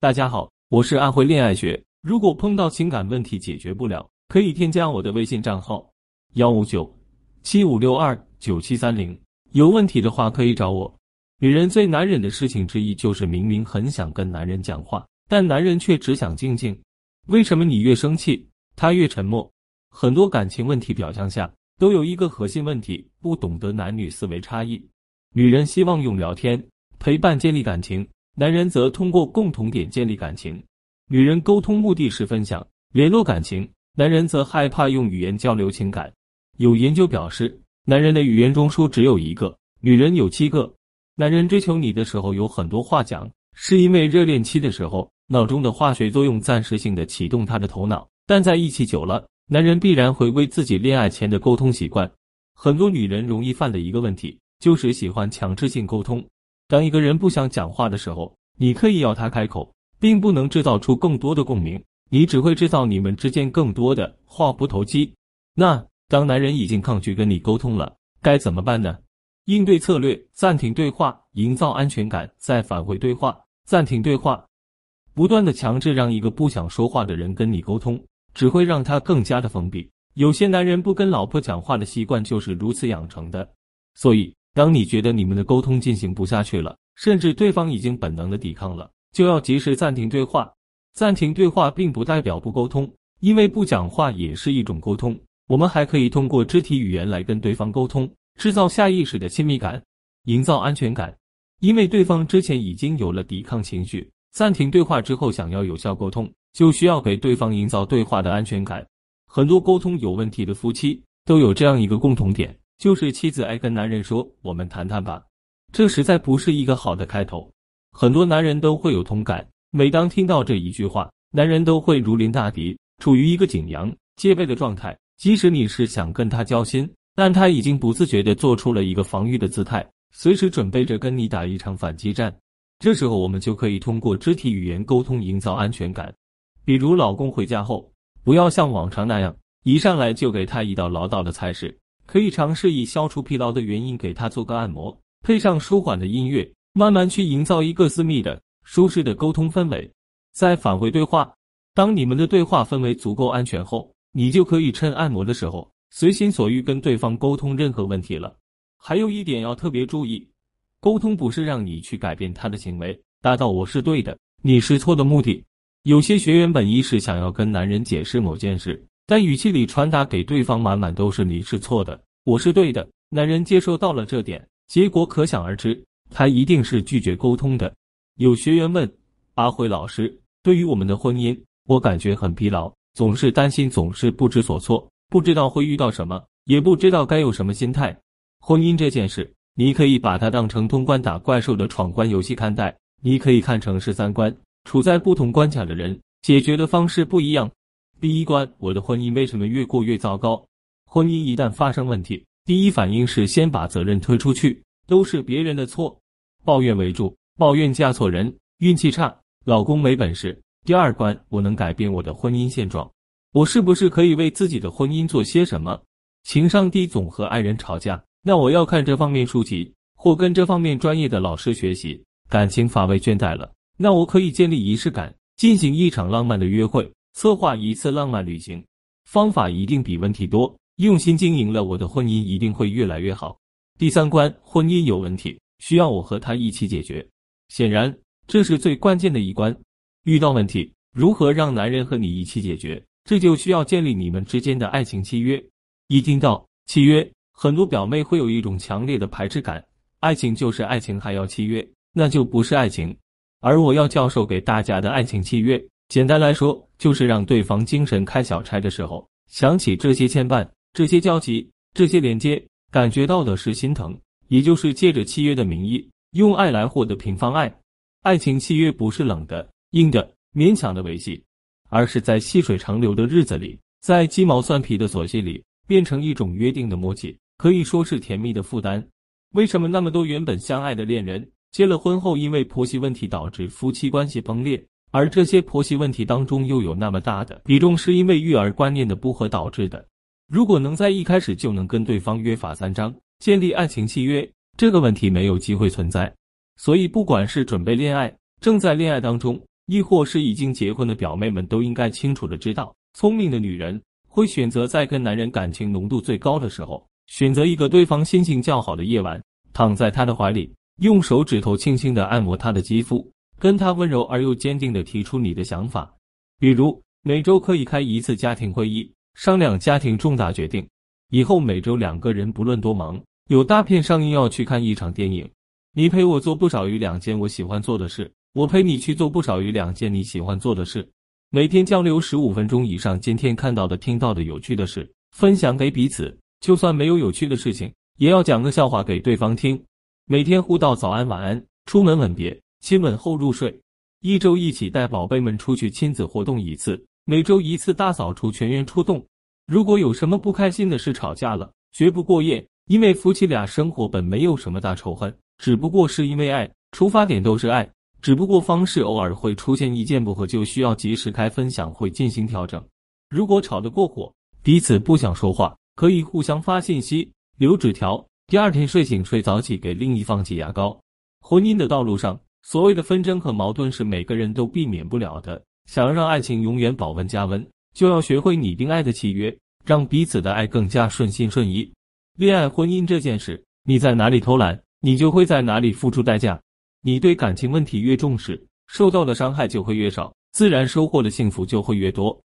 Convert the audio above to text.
大家好，我是安徽恋爱学。如果碰到情感问题解决不了，可以添加我的微信账号幺五九七五六二九七三零。有问题的话可以找我。女人最难忍的事情之一就是明明很想跟男人讲话，但男人却只想静静。为什么你越生气，他越沉默？很多感情问题表象下都有一个核心问题：不懂得男女思维差异。女人希望用聊天陪伴建立感情。男人则通过共同点建立感情，女人沟通目的是分享、联络感情，男人则害怕用语言交流情感。有研究表示，男人的语言中枢只有一个，女人有七个。男人追求你的时候有很多话讲，是因为热恋期的时候，脑中的化学作用暂时性的启动他的头脑，但在一起久了，男人必然回归自己恋爱前的沟通习惯。很多女人容易犯的一个问题，就是喜欢强制性沟通。当一个人不想讲话的时候，你可以要他开口，并不能制造出更多的共鸣，你只会制造你们之间更多的话不投机。那当男人已经抗拒跟你沟通了，该怎么办呢？应对策略：暂停对话，营造安全感，再返回对话。暂停对话，不断的强制让一个不想说话的人跟你沟通，只会让他更加的封闭。有些男人不跟老婆讲话的习惯就是如此养成的，所以。当你觉得你们的沟通进行不下去了，甚至对方已经本能的抵抗了，就要及时暂停对话。暂停对话并不代表不沟通，因为不讲话也是一种沟通。我们还可以通过肢体语言来跟对方沟通，制造下意识的亲密感，营造安全感。因为对方之前已经有了抵抗情绪，暂停对话之后，想要有效沟通，就需要给对方营造对话的安全感。很多沟通有问题的夫妻都有这样一个共同点。就是妻子爱跟男人说：“我们谈谈吧。”这实在不是一个好的开头。很多男人都会有同感，每当听到这一句话，男人都会如临大敌，处于一个紧张戒备的状态。即使你是想跟他交心，但他已经不自觉的做出了一个防御的姿态，随时准备着跟你打一场反击战。这时候，我们就可以通过肢体语言沟通，营造安全感。比如，老公回家后，不要像往常那样，一上来就给他一道唠叨的菜式。可以尝试以消除疲劳的原因给他做个按摩，配上舒缓的音乐，慢慢去营造一个私密的、舒适的沟通氛围。再返回对话，当你们的对话氛围足够安全后，你就可以趁按摩的时候随心所欲跟对方沟通任何问题了。还有一点要特别注意，沟通不是让你去改变他的行为，达到我是对的，你是错的目的。有些学员本意是想要跟男人解释某件事。但语气里传达给对方满满都是你是错的，我是对的。男人接受到了这点，结果可想而知，他一定是拒绝沟通的。有学员问阿辉老师：“对于我们的婚姻，我感觉很疲劳，总是担心，总是不知所措，不知道会遇到什么，也不知道该有什么心态。婚姻这件事，你可以把它当成通关打怪兽的闯关游戏看待，你可以看成是三关，处在不同关卡的人，解决的方式不一样。”第一关，我的婚姻为什么越过越糟糕？婚姻一旦发生问题，第一反应是先把责任推出去，都是别人的错，抱怨为主，抱怨嫁错人，运气差，老公没本事。第二关，我能改变我的婚姻现状，我是不是可以为自己的婚姻做些什么？情商低总和爱人吵架，那我要看这方面书籍，或跟这方面专业的老师学习。感情乏味倦怠了，那我可以建立仪式感，进行一场浪漫的约会。策划一次浪漫旅行，方法一定比问题多。用心经营了，我的婚姻一定会越来越好。第三关，婚姻有问题，需要我和他一起解决。显然，这是最关键的一关。遇到问题，如何让男人和你一起解决？这就需要建立你们之间的爱情契约。一听到契约，很多表妹会有一种强烈的排斥感。爱情就是爱情，还要契约，那就不是爱情。而我要教授给大家的爱情契约。简单来说，就是让对方精神开小差的时候，想起这些牵绊、这些交集、这些连接，感觉到的是心疼，也就是借着契约的名义，用爱来获得平方爱。爱情契约不是冷的、硬的、勉强的维系，而是在细水长流的日子里，在鸡毛蒜皮的琐屑里，变成一种约定的默契，可以说是甜蜜的负担。为什么那么多原本相爱的恋人，结了婚后因为婆媳问题导致夫妻关系崩裂？而这些婆媳问题当中，又有那么大的比重是因为育儿观念的不合导致的。如果能在一开始就能跟对方约法三章，建立爱情契约，这个问题没有机会存在。所以，不管是准备恋爱、正在恋爱当中，亦或是已经结婚的表妹们都应该清楚的知道，聪明的女人会选择在跟男人感情浓度最高的时候，选择一个对方心情较好的夜晚，躺在他的怀里，用手指头轻轻的按摩他的肌肤，跟他温柔而又坚定的提出你的想法，比如每周可以开一次家庭会议，商量家庭重大决定。以后每周两个人不论多忙，有大片上映要去看一场电影，你陪我做不少于两件我喜欢做的事，我陪你去做不少于两件你喜欢做的事。每天交流十五分钟以上，今天看到的、听到的有趣的事，分享给彼此。就算没有有趣的事情，也要讲个笑话给对方听。每天互道早安、晚安，出门吻别，亲吻后入睡。一周一起带宝贝们出去亲子活动一次，每周一次大扫除，全员出动。如果有什么不开心的事，吵架了，绝不过夜，因为夫妻俩生活本没有什么大仇恨，只不过是因为爱，出发点都是爱，只不过方式偶尔会出现意见不合，就需要及时开分享会进行调整。如果吵得过火，彼此不想说话，可以互相发信息、留纸条，第二天睡醒睡早起给另一方挤牙膏。婚姻的道路上，所谓的纷争和矛盾是每个人都避免不了的，想要让爱情永远保温加温。就要学会拟定爱的契约，让彼此的爱更加顺心顺意。恋爱婚姻这件事，你在哪里偷懒，你就会在哪里付出代价。你对感情问题越重视，受到的伤害就会越少，自然收获的幸福就会越多。